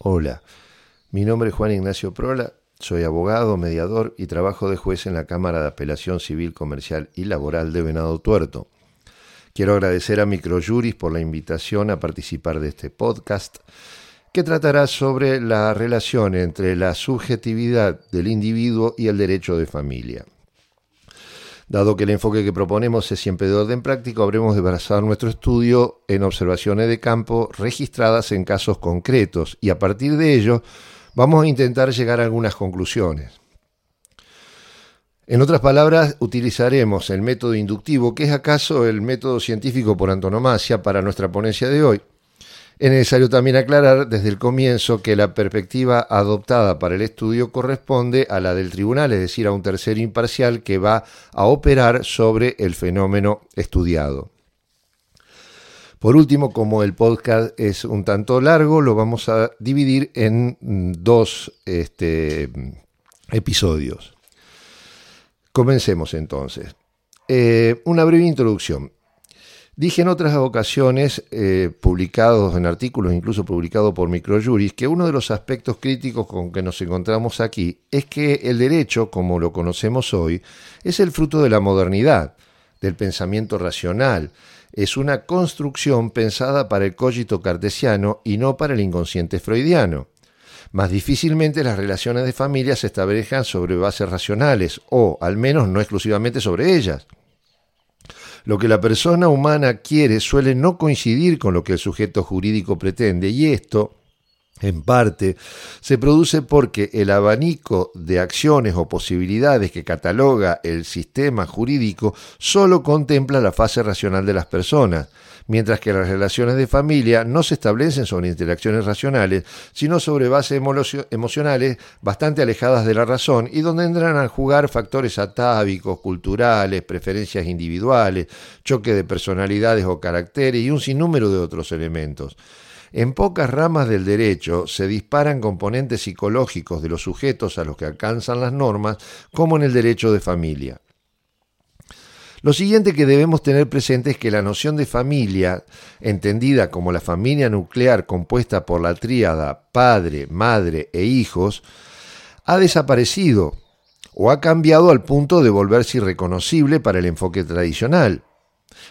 Hola, mi nombre es Juan Ignacio Prola, soy abogado, mediador y trabajo de juez en la Cámara de Apelación Civil, Comercial y Laboral de Venado Tuerto. Quiero agradecer a Microjuris por la invitación a participar de este podcast que tratará sobre la relación entre la subjetividad del individuo y el derecho de familia. Dado que el enfoque que proponemos es siempre de orden práctico, habremos de basar nuestro estudio en observaciones de campo registradas en casos concretos y a partir de ello vamos a intentar llegar a algunas conclusiones. En otras palabras, utilizaremos el método inductivo, que es acaso el método científico por antonomasia para nuestra ponencia de hoy, es necesario también aclarar desde el comienzo que la perspectiva adoptada para el estudio corresponde a la del tribunal, es decir, a un tercero imparcial que va a operar sobre el fenómeno estudiado. Por último, como el podcast es un tanto largo, lo vamos a dividir en dos este, episodios. Comencemos entonces. Eh, una breve introducción. Dije en otras ocasiones, eh, publicados en artículos, incluso publicados por Microjuris, que uno de los aspectos críticos con que nos encontramos aquí es que el derecho, como lo conocemos hoy, es el fruto de la modernidad, del pensamiento racional. Es una construcción pensada para el cogito cartesiano y no para el inconsciente freudiano. Más difícilmente las relaciones de familia se establecen sobre bases racionales, o al menos no exclusivamente sobre ellas. Lo que la persona humana quiere suele no coincidir con lo que el sujeto jurídico pretende y esto, en parte, se produce porque el abanico de acciones o posibilidades que cataloga el sistema jurídico solo contempla la fase racional de las personas, mientras que las relaciones de familia no se establecen sobre interacciones racionales, sino sobre bases emocionales bastante alejadas de la razón y donde entran a jugar factores atávicos, culturales, preferencias individuales, choque de personalidades o caracteres y un sinnúmero de otros elementos. En pocas ramas del derecho se disparan componentes psicológicos de los sujetos a los que alcanzan las normas, como en el derecho de familia. Lo siguiente que debemos tener presente es que la noción de familia, entendida como la familia nuclear compuesta por la tríada padre, madre e hijos, ha desaparecido o ha cambiado al punto de volverse irreconocible para el enfoque tradicional.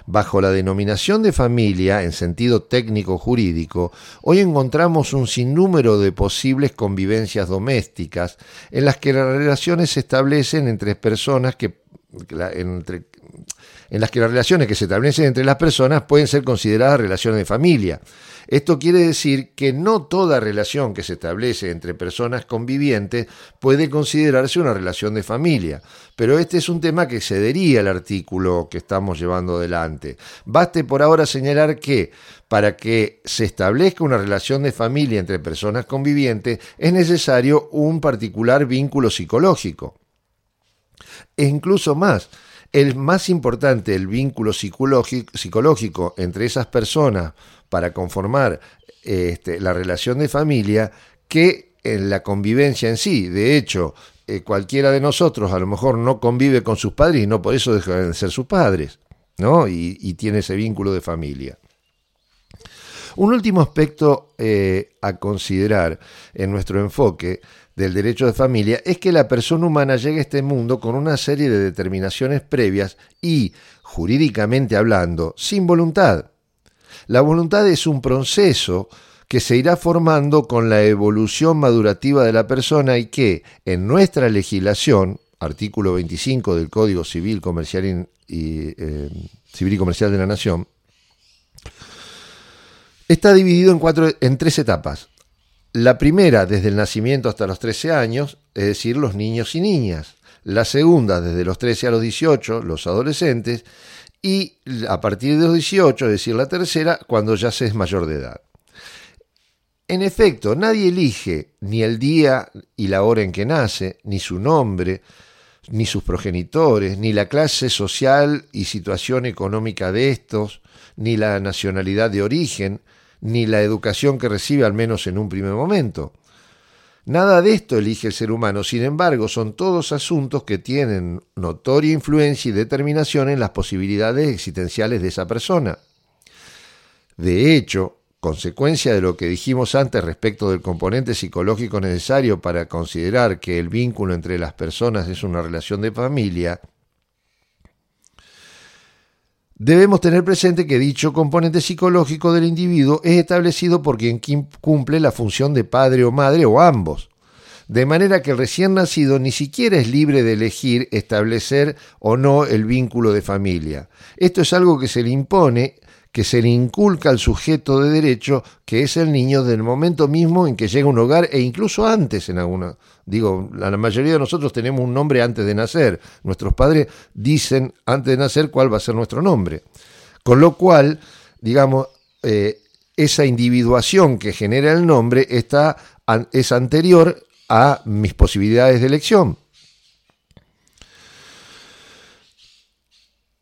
Bajo la denominación de familia, en sentido técnico jurídico, hoy encontramos un sinnúmero de posibles convivencias domésticas en las que las relaciones se establecen entre personas que en las que las relaciones que se establecen entre las personas pueden ser consideradas relaciones de familia. Esto quiere decir que no toda relación que se establece entre personas convivientes puede considerarse una relación de familia, pero este es un tema que cedería al artículo que estamos llevando adelante. Baste por ahora señalar que para que se establezca una relación de familia entre personas convivientes es necesario un particular vínculo psicológico. E incluso más, el más importante, el vínculo psicológico entre esas personas para conformar este, la relación de familia que en la convivencia en sí. De hecho, eh, cualquiera de nosotros a lo mejor no convive con sus padres y no por eso dejan de ser sus padres, ¿no? Y, tiene ese vínculo de familia. Un último aspecto eh, a considerar en nuestro enfoque del derecho de familia es que la persona humana llega a este mundo con una serie de determinaciones previas y, jurídicamente hablando, sin voluntad. La voluntad es un proceso que se irá formando con la evolución madurativa de la persona y que, en nuestra legislación, artículo 25 del Código Civil, Comercial y, eh, Civil y Comercial de la Nación, está dividido en, tres etapas. La primera desde el nacimiento hasta los 13 años, es decir, los niños y niñas. La segunda desde los 13 a los 18, los adolescentes. Y a partir de los 18, es decir, la tercera, cuando ya se es mayor de edad. En efecto, nadie elige ni el día y la hora en que nace, ni su nombre, ni sus progenitores, ni la clase social y situación económica de estos, ni la nacionalidad de origen, ni la educación que recibe al menos en un primer momento. Nada de esto elige el ser humano, sin embargo, son todos asuntos que tienen notoria influencia y determinación en las posibilidades existenciales de esa persona. De hecho, consecuencia de lo que dijimos antes respecto del componente psicológico necesario para considerar que el vínculo entre las personas es una relación de familia, debemos tener presente que dicho componente psicológico del individuo es establecido por quien cumple la función de padre o madre o ambos de manera que el recién nacido ni siquiera es libre de elegir establecer o no el vínculo de familia. Esto es algo que se le impone, que se le inculca al sujeto de derecho, que es el niño del momento mismo en que llega a un hogar e incluso antes en alguna. Digo, la mayoría de nosotros tenemos un nombre antes de nacer. Nuestros padres dicen antes de nacer cuál va a ser nuestro nombre. Con lo cual, digamos, eh, esa individuación que genera el nombre está, es anterior a mis posibilidades de elección.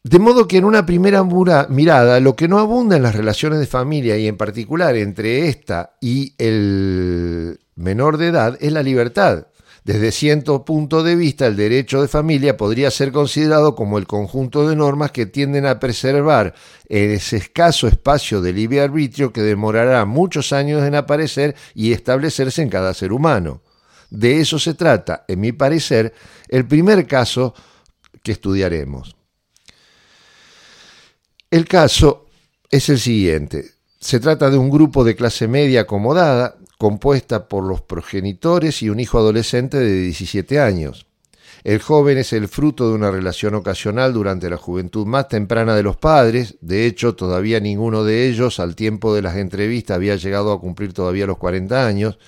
De modo que en una primera mirada, lo que no abunda en las relaciones de familia y en particular entre esta y el menor de edad es la libertad. Desde cierto punto de vista, el derecho de familia podría ser considerado como el conjunto de normas que tienden a preservar ese escaso espacio de libre arbitrio que demorará muchos años en aparecer y establecerse en cada ser humano. De eso se trata, en mi parecer, el primer caso que estudiaremos. El caso es el siguiente. Se trata de un grupo de clase media acomodada, compuesta por los progenitores y un hijo adolescente de 17 años. El joven es el fruto de una relación ocasional durante la juventud más temprana de los padres, de hecho todavía ninguno de ellos al tiempo de las entrevistas había llegado a cumplir todavía los 40 años,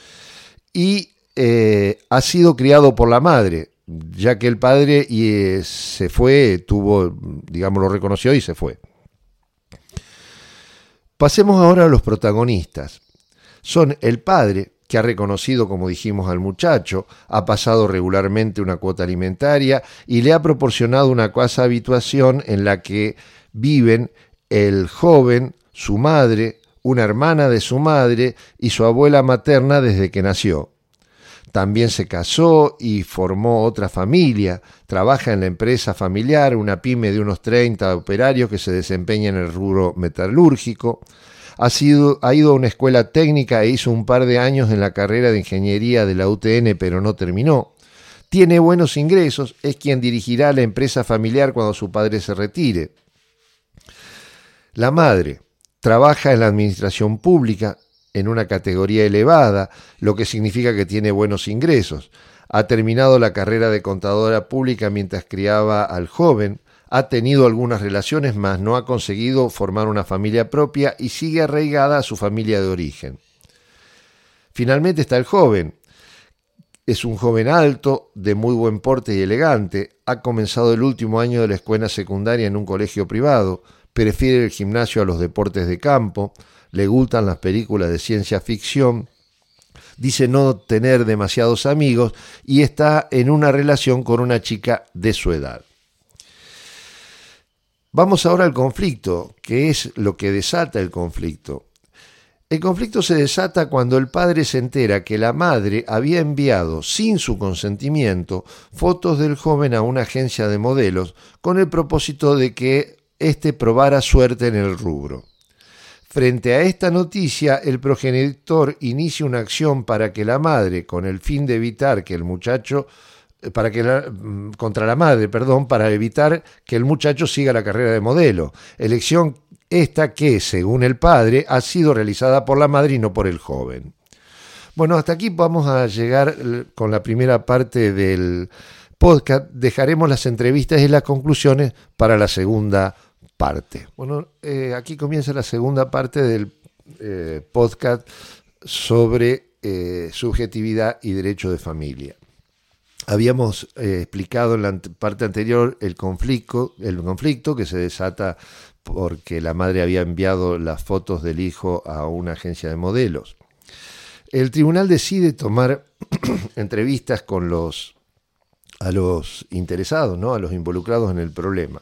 y eh, ha sido criado por la madre, ya que el padre y, se fue, tuvo, digamos, lo reconoció y se fue. Pasemos ahora a los protagonistas. Son el padre, que ha reconocido, como dijimos, al muchacho, ha pasado regularmente una cuota alimentaria y le ha proporcionado una casa habituación en la que viven el joven, su madre, una hermana de su madre y su abuela materna desde que nació. También se casó y formó otra familia. Trabaja en la empresa familiar, una pyme de unos 30 operarios que se desempeña en el rubro metalúrgico. Ha, sido, ha ido a una escuela técnica e hizo un par de años en la carrera de ingeniería de la UTN, pero no terminó. Tiene buenos ingresos, es quien dirigirá la empresa familiar cuando su padre se retire. La madre trabaja en la administración pública, en una categoría elevada, lo que significa que tiene buenos ingresos. Ha terminado la carrera de contadora pública mientras criaba al joven, ha tenido algunas relaciones, mas no ha conseguido formar una familia propia y sigue arraigada a su familia de origen. Finalmente está el joven. Es un joven alto, de muy buen porte y elegante, ha comenzado el último año de la escuela secundaria en un colegio privado, prefiere el gimnasio a los deportes de campo, le gustan las películas de ciencia ficción, dice no tener demasiados amigos y está en una relación con una chica de su edad. Vamos ahora al conflicto, que es lo que desata el conflicto. El conflicto se desata cuando el padre se entera que la madre había enviado sin su consentimiento fotos del joven a una agencia de modelos con el propósito de que éste probara suerte en el rubro. Frente a esta noticia, el progenitor inicia una acción para que la madre, con el fin de evitar que el muchacho eh, para que mm, contra la madre, perdón, para evitar que el muchacho siga la carrera de modelo. Elección esta que, según el padre, ha sido realizada por la madre y no por el joven. Bueno, hasta aquí vamos a llegar con la primera parte del podcast. Dejaremos las entrevistas y las conclusiones para la segunda parte. Bueno, eh, aquí comienza la segunda parte del eh, podcast sobre eh, subjetividad y derecho de familia. Habíamos explicado en la parte anterior el conflicto, el conflicto que se desata porque la madre había enviado las fotos del hijo a una agencia de modelos. El tribunal decide tomar entrevistas con los a los interesados, ¿no? a los involucrados en el problema.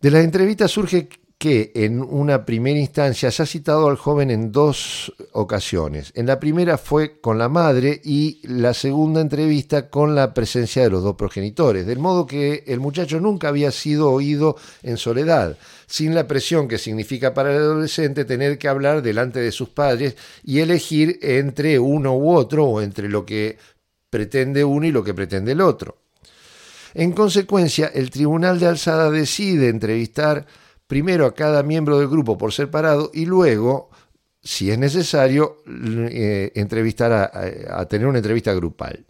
De las entrevistas surge que en una primera instancia se ha citado al joven en dos ocasiones. En la primera fue con la madre y la segunda entrevista con la presencia de los dos progenitores, del modo que el muchacho nunca había sido oído en soledad, sin la presión que significa para el adolescente tener que hablar delante de sus padres y elegir entre uno u otro o entre lo que pretende uno y lo que pretende el otro. En consecuencia, el Tribunal de Alzada decide entrevistar primero a cada miembro del grupo por separado y luego, si es necesario, eh, entrevistar a, tener una entrevista grupal.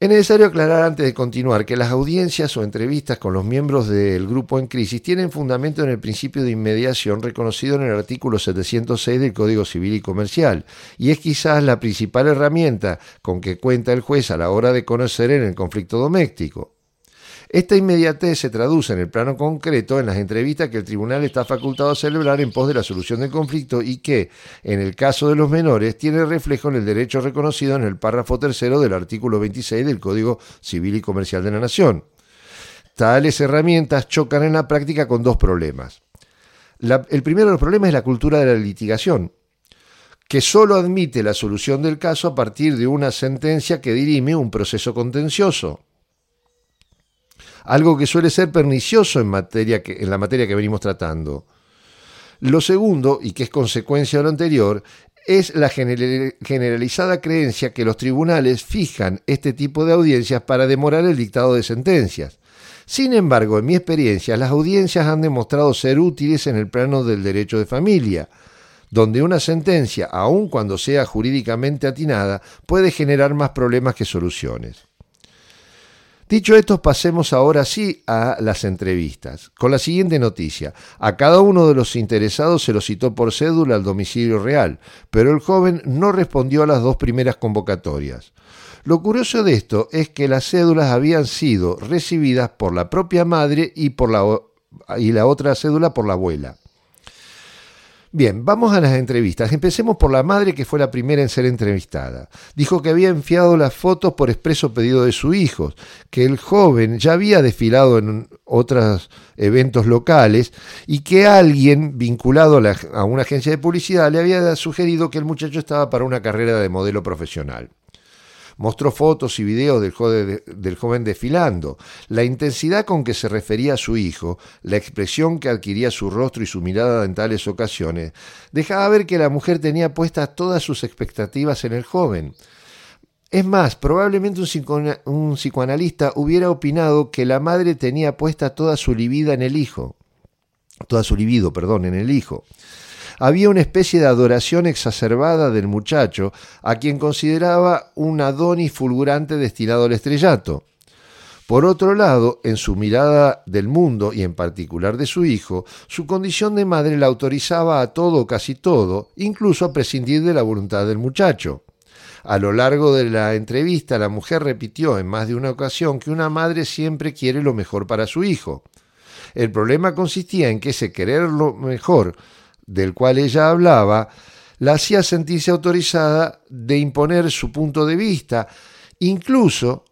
Es necesario aclarar antes de continuar que las audiencias o entrevistas con los miembros del grupo en crisis tienen fundamento en el principio de inmediación reconocido en el artículo 706 del Código Civil y Comercial, y es quizás la principal herramienta con que cuenta el juez a la hora de conocer en el conflicto doméstico. Esta inmediatez se traduce en el plano concreto en las entrevistas que el tribunal está facultado a celebrar en pos de la solución del conflicto y que, en el caso de los menores, tiene reflejo en el derecho reconocido en el párrafo tercero del artículo 26 del Código Civil y Comercial de la Nación. Tales herramientas chocan en la práctica con dos problemas. el primero de los problemas es la cultura de la litigación, que solo admite la solución del caso a partir de una sentencia que dirime un proceso contencioso algo que suele ser pernicioso en, materia que, en la materia que venimos tratando. Lo segundo, y que es consecuencia de lo anterior, es la generalizada creencia que los tribunales fijan este tipo de audiencias para demorar el dictado de sentencias. Sin embargo, en mi experiencia, las audiencias han demostrado ser útiles en el plano del derecho de familia, donde una sentencia, aun cuando sea jurídicamente atinada, puede generar más problemas que soluciones. Dicho esto, pasemos ahora sí a las entrevistas, con la siguiente noticia. A cada uno de los interesados se lo citó por cédula al domicilio real, pero el joven no respondió a las dos primeras convocatorias. Lo curioso de esto es que las cédulas habían sido recibidas por la propia madre y, por la, y la otra cédula por la abuela. Bien, vamos a las entrevistas. Empecemos por la madre que fue la primera en ser entrevistada. Dijo que había enviado las fotos por expreso pedido de su hijo, que el joven ya había desfilado en otros eventos locales y que alguien vinculado a, a una agencia de publicidad le había sugerido que el muchacho estaba para una carrera de modelo profesional. Mostró fotos y videos del joven, desfilando. La intensidad con que se refería a su hijo, la expresión que adquiría su rostro y su mirada en tales ocasiones, dejaba ver que la mujer tenía puestas todas sus expectativas en el joven. Es más, probablemente un, un psicoanalista hubiera opinado que la madre tenía puesta toda su libido en el hijo, toda su libido, perdón, en el hijo había una especie de adoración exacerbada del muchacho, a quien consideraba un Adonis fulgurante destinado al estrellato. Por otro lado, en su mirada del mundo y en particular de su hijo, su condición de madre la autorizaba a todo o casi todo, incluso a prescindir de la voluntad del muchacho. A lo largo de la entrevista, la mujer repitió en más de una ocasión que una madre siempre quiere lo mejor para su hijo. El problema consistía en que ese querer lo mejor del cual ella hablaba, la hacía sentirse autorizada de imponer su punto de vista, incluso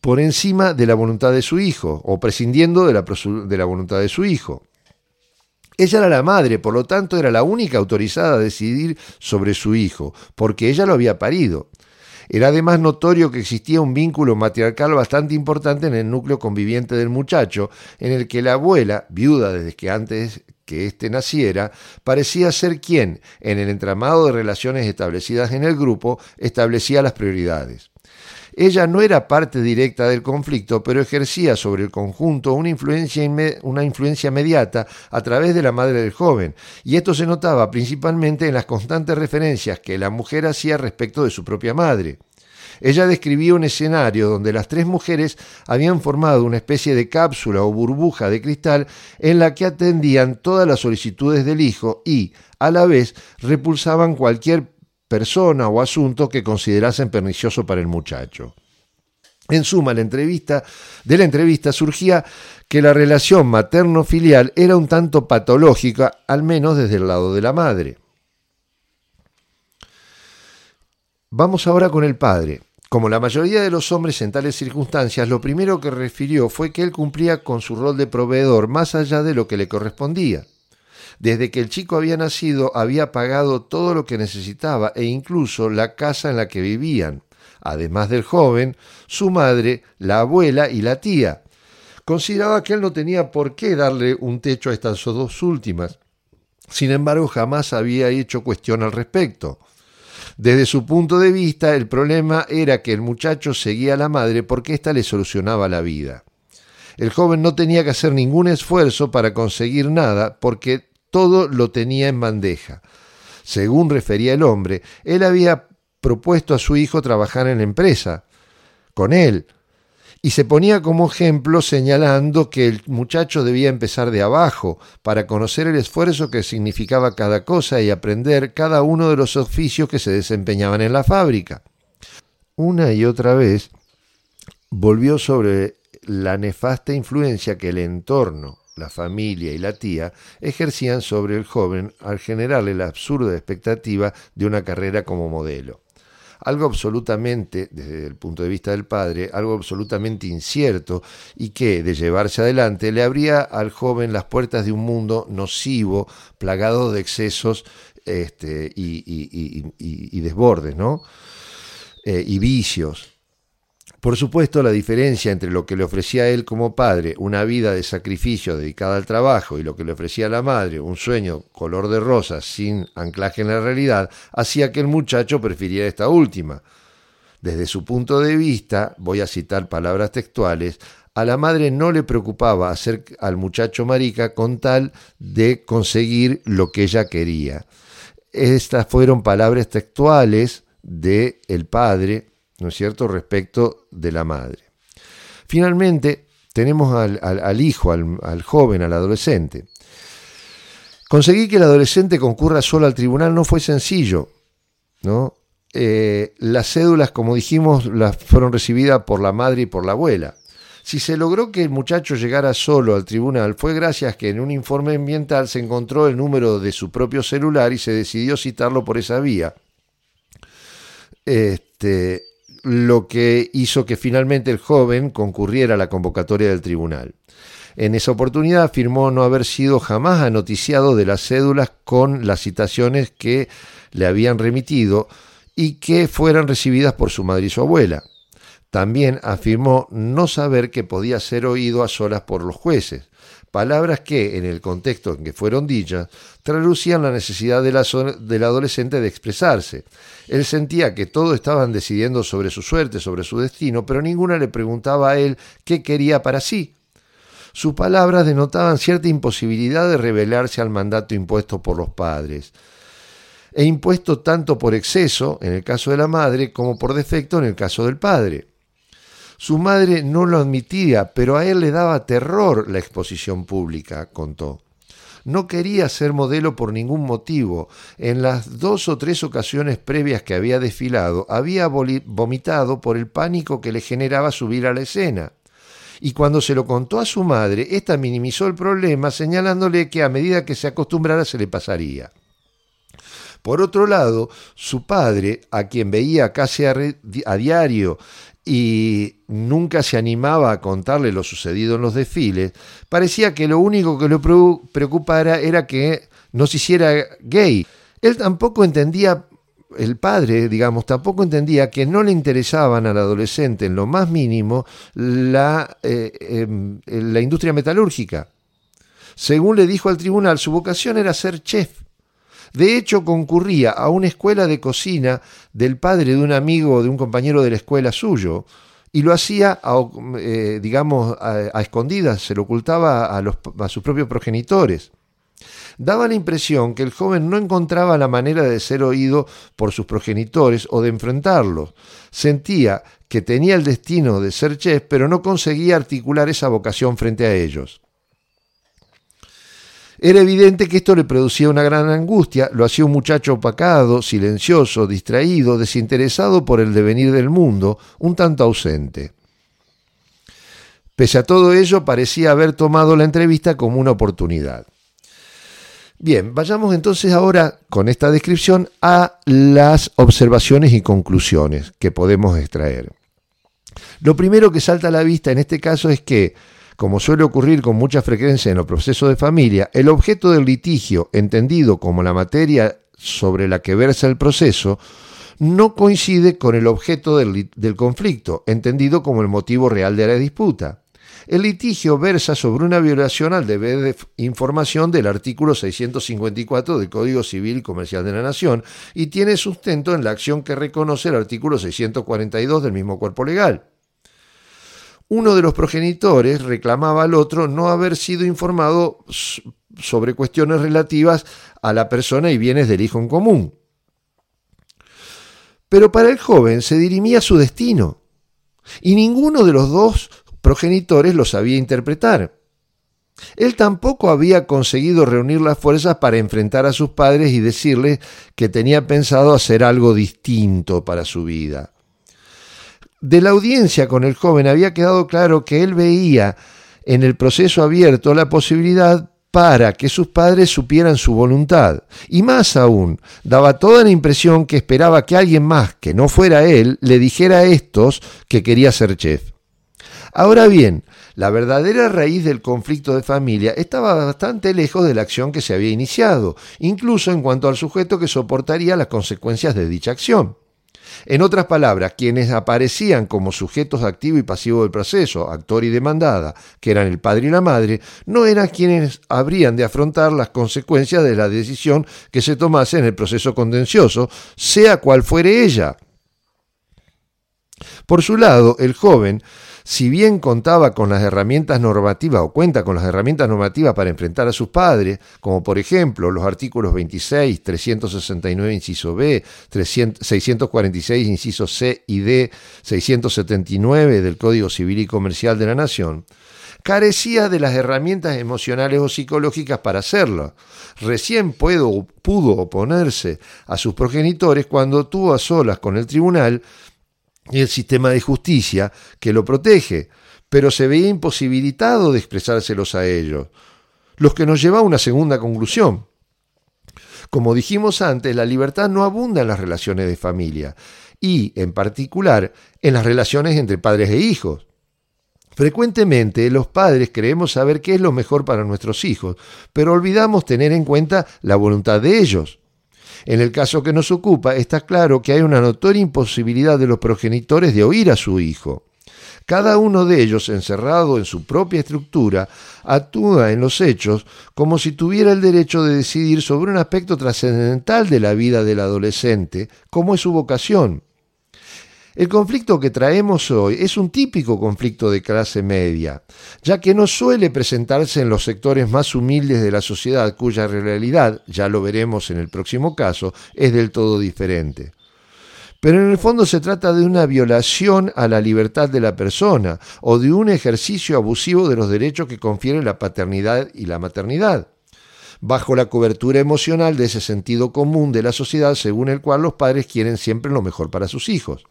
por encima de la voluntad de su hijo, o prescindiendo de la, voluntad de su hijo. Ella era la madre, por lo tanto era la única autorizada a decidir sobre su hijo, porque ella lo había parido. Era además notorio que existía un vínculo matriarcal bastante importante en el núcleo conviviente del muchacho, en el que la abuela, viuda desde que antes que éste naciera, parecía ser quien, en el entramado de relaciones establecidas en el grupo, establecía las prioridades. Ella no era parte directa del conflicto, pero ejercía sobre el conjunto una influencia, una influencia mediata a través de la madre del joven, y esto se notaba principalmente en las constantes referencias que la mujer hacía respecto de su propia madre. Ella describía un escenario donde las tres mujeres habían formado una especie de cápsula o burbuja de cristal en la que atendían todas las solicitudes del hijo y, a la vez, repulsaban cualquier persona o asunto que considerasen pernicioso para el muchacho. En suma, la entrevista, de la entrevista surgía que la relación materno-filial era un tanto patológica, al menos desde el lado de la madre. Vamos ahora con el padre. Como la mayoría de los hombres en tales circunstancias, lo primero que refirió fue que él cumplía con su rol de proveedor más allá de lo que le correspondía. Desde que el chico había nacido había pagado todo lo que necesitaba e incluso la casa en la que vivían, además del joven, su madre, la abuela y la tía. Consideraba que él no tenía por qué darle un techo a estas dos últimas. Sin embargo, jamás había hecho cuestión al respecto. Desde su punto de vista, el problema era que el muchacho seguía a la madre porque ésta le solucionaba la vida. El joven no tenía que hacer ningún esfuerzo para conseguir nada porque todo lo tenía en bandeja. Según refería el hombre, él había propuesto a su hijo trabajar en la empresa, con él, y se ponía como ejemplo señalando que el muchacho debía empezar de abajo para conocer el esfuerzo que significaba cada cosa y aprender cada uno de los oficios que se desempeñaban en la fábrica. Una y otra vez volvió sobre la nefasta influencia que el entorno, la familia y la tía ejercían sobre el joven al generarle la absurda expectativa de una carrera como modelo algo absolutamente, desde el punto de vista del padre, algo absolutamente incierto y que, de llevarse adelante, le abría al joven las puertas de un mundo nocivo, plagado de excesos este, y, desbordes, ¿no? Eh, y vicios. Por supuesto, la diferencia entre lo que le ofrecía a él como padre, una vida de sacrificio dedicada al trabajo, y lo que le ofrecía a la madre, un sueño color de rosa sin anclaje en la realidad, hacía que el muchacho prefiriera esta última. Desde su punto de vista, voy a citar palabras textuales, a la madre no le preocupaba hacer al muchacho marica con tal de conseguir lo que ella quería. Estas fueron palabras textuales de el padre ¿no es cierto?, respecto de la madre. Finalmente, tenemos al, hijo, al, joven, al adolescente. Conseguir que el adolescente concurra solo al tribunal no fue sencillo, ¿no? Eh, las cédulas, como dijimos, las fueron recibidas por la madre y por la abuela. Si se logró que el muchacho llegara solo al tribunal fue gracias que en un informe ambiental se encontró el número de su propio celular y se decidió citarlo por esa vía. Este, lo que hizo que finalmente el joven concurriera a la convocatoria del tribunal. En esa oportunidad afirmó no haber sido jamás anoticiado de las cédulas con las citaciones que le habían remitido y que fueran recibidas por su madre y su abuela. También afirmó no saber que podía ser oído a solas por los jueces, palabras que, en el contexto en que fueron dichas, traducían la necesidad del adolescente de expresarse. Él sentía que todos estaban decidiendo sobre su suerte, sobre su destino, pero ninguna le preguntaba a él qué quería para sí. Sus palabras denotaban cierta imposibilidad de rebelarse al mandato impuesto por los padres, e impuesto tanto por exceso, en el caso de la madre, como por defecto, en el caso del padre. Su madre no lo admitía, pero a él le daba terror la exposición pública, contó. No quería ser modelo por ningún motivo. En las dos o tres ocasiones previas que había desfilado, había vomitado por el pánico que le generaba subir a la escena. Y cuando se lo contó a su madre, ésta minimizó el problema, señalándole que a medida que se acostumbrara se le pasaría. Por otro lado, su padre, a quien veía casi a, diario y nunca se animaba a contarle lo sucedido en los desfiles, parecía que lo único que le preocupara era que no se hiciera gay. Él tampoco entendía, el padre, digamos, tampoco entendía que no le interesaban al adolescente en lo más mínimo la, eh, em, la industria metalúrgica. Según le dijo al tribunal, su vocación era ser chef. De hecho, concurría a una escuela de cocina del padre de un amigo o de un compañero de la escuela suyo, y lo hacía, a, eh, digamos, a, escondidas, se lo ocultaba a, a sus propios progenitores. Daba la impresión que el joven no encontraba la manera de ser oído por sus progenitores o de enfrentarlos. Sentía que tenía el destino de ser chef, pero no conseguía articular esa vocación frente a ellos. Era evidente que esto le producía una gran angustia, lo hacía un muchacho opacado, silencioso, distraído, desinteresado por el devenir del mundo, un tanto ausente. Pese a todo ello, parecía haber tomado la entrevista como una oportunidad. Bien, vayamos entonces ahora con esta descripción a las observaciones y conclusiones que podemos extraer. Lo primero que salta a la vista en este caso es que, como suele ocurrir con mucha frecuencia en los procesos de familia, el objeto del litigio, entendido como la materia sobre la que versa el proceso, no coincide con el objeto del, conflicto, entendido como el motivo real de la disputa. El litigio versa sobre una violación al deber de información del artículo 654 del Código Civil y Comercial de la Nación y tiene sustento en la acción que reconoce el artículo 642 del mismo cuerpo legal. Uno de los progenitores reclamaba al otro no haber sido informado sobre cuestiones relativas a la persona y bienes del hijo en común. Pero para el joven se dirimía su destino, y ninguno de los dos progenitores lo sabía interpretar. Él tampoco había conseguido reunir las fuerzas para enfrentar a sus padres y decirles que tenía pensado hacer algo distinto para su vida. De la audiencia con el joven había quedado claro que él veía en el proceso abierto la posibilidad para que sus padres supieran su voluntad. Y más aún, daba toda la impresión que esperaba que alguien más, que no fuera él, le dijera a estos que quería ser chef. Ahora bien, la verdadera raíz del conflicto de familia estaba bastante lejos de la acción que se había iniciado, incluso en cuanto al sujeto que soportaría las consecuencias de dicha acción. En otras palabras, quienes aparecían como sujetos activo y pasivo del proceso, actor y demandada, que eran el padre y la madre, no eran quienes habrían de afrontar las consecuencias de la decisión que se tomase en el proceso contencioso, sea cual fuere ella. Por su lado, el joven si bien contaba con las herramientas normativas o cuenta con las herramientas normativas para enfrentar a sus padres, como por ejemplo los artículos 26, 369 inciso B, 646 inciso C y D, 679 del Código Civil y Comercial de la Nación, carecía de las herramientas emocionales o psicológicas para hacerlo. Recién pudo oponerse a sus progenitores cuando tuvo a solas con el tribunal y el sistema de justicia que lo protege, pero se veía imposibilitado de expresárselos a ellos, los que nos lleva a una segunda conclusión. Como dijimos antes, la libertad no abunda en las relaciones de familia y, en particular, en las relaciones entre padres e hijos. Frecuentemente los padres creemos saber qué es lo mejor para nuestros hijos, pero olvidamos tener en cuenta la voluntad de ellos. En el caso que nos ocupa, está claro que hay una notoria imposibilidad de los progenitores de oír a su hijo. Cada uno de ellos, encerrado en su propia estructura, actúa en los hechos como si tuviera el derecho de decidir sobre un aspecto trascendental de la vida del adolescente, como es su vocación. El conflicto que traemos hoy es un típico conflicto de clase media, ya que no suele presentarse en los sectores más humildes de la sociedad cuya realidad, ya lo veremos en el próximo caso, es del todo diferente. Pero en el fondo se trata de una violación a la libertad de la persona o de un ejercicio abusivo de los derechos que confieren la paternidad y la maternidad bajo la cobertura emocional de ese sentido común de la sociedad según el cual los padres quieren siempre lo mejor para sus hijos.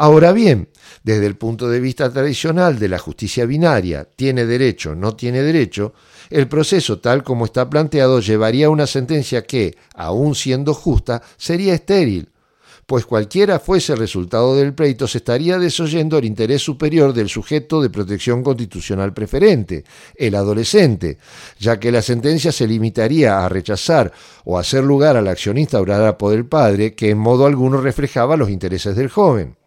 Ahora bien, desde el punto de vista tradicional de la justicia binaria, tiene derecho, no tiene derecho, el proceso tal como está planteado llevaría a una sentencia que, aun siendo justa, sería estéril, pues cualquiera fuese el resultado del pleito se estaría desoyendo el interés superior del sujeto de protección constitucional preferente, el adolescente, ya que la sentencia se limitaría a rechazar o hacer lugar a la acción instaurada por el padre que en modo alguno reflejaba los intereses del joven.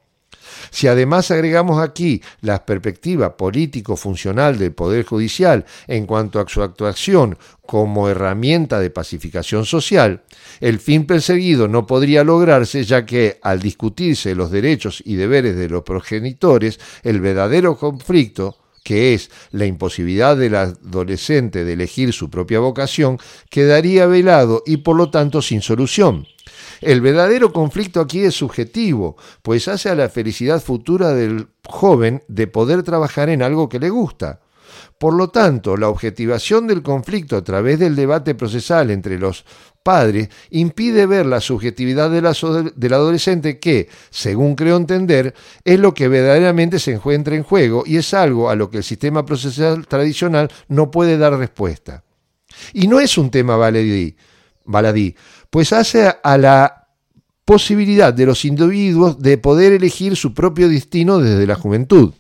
Si además agregamos aquí la perspectiva político-funcional del Poder Judicial en cuanto a su actuación como herramienta de pacificación social, el fin perseguido no podría lograrse ya que al discutirse los derechos y deberes de los progenitores, el verdadero conflicto que es la imposibilidad del adolescente de elegir su propia vocación, quedaría velado y por lo tanto sin solución. El verdadero conflicto aquí es subjetivo, pues hace a la felicidad futura del joven de poder trabajar en algo que le gusta. Por lo tanto, la objetivación del conflicto a través del debate procesal entre los padres impide ver la subjetividad del adolescente que, según creo entender, es lo que verdaderamente se encuentra en juego y es algo a lo que el sistema procesal tradicional no puede dar respuesta. Y no es un tema baladí, baladí pues hace a la posibilidad de los individuos de poder elegir su propio destino desde la juventud.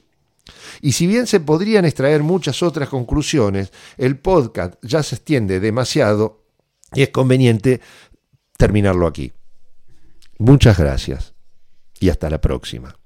Y si bien se podrían extraer muchas otras conclusiones, el podcast ya se extiende demasiado y es conveniente terminarlo aquí. Muchas gracias y hasta la próxima.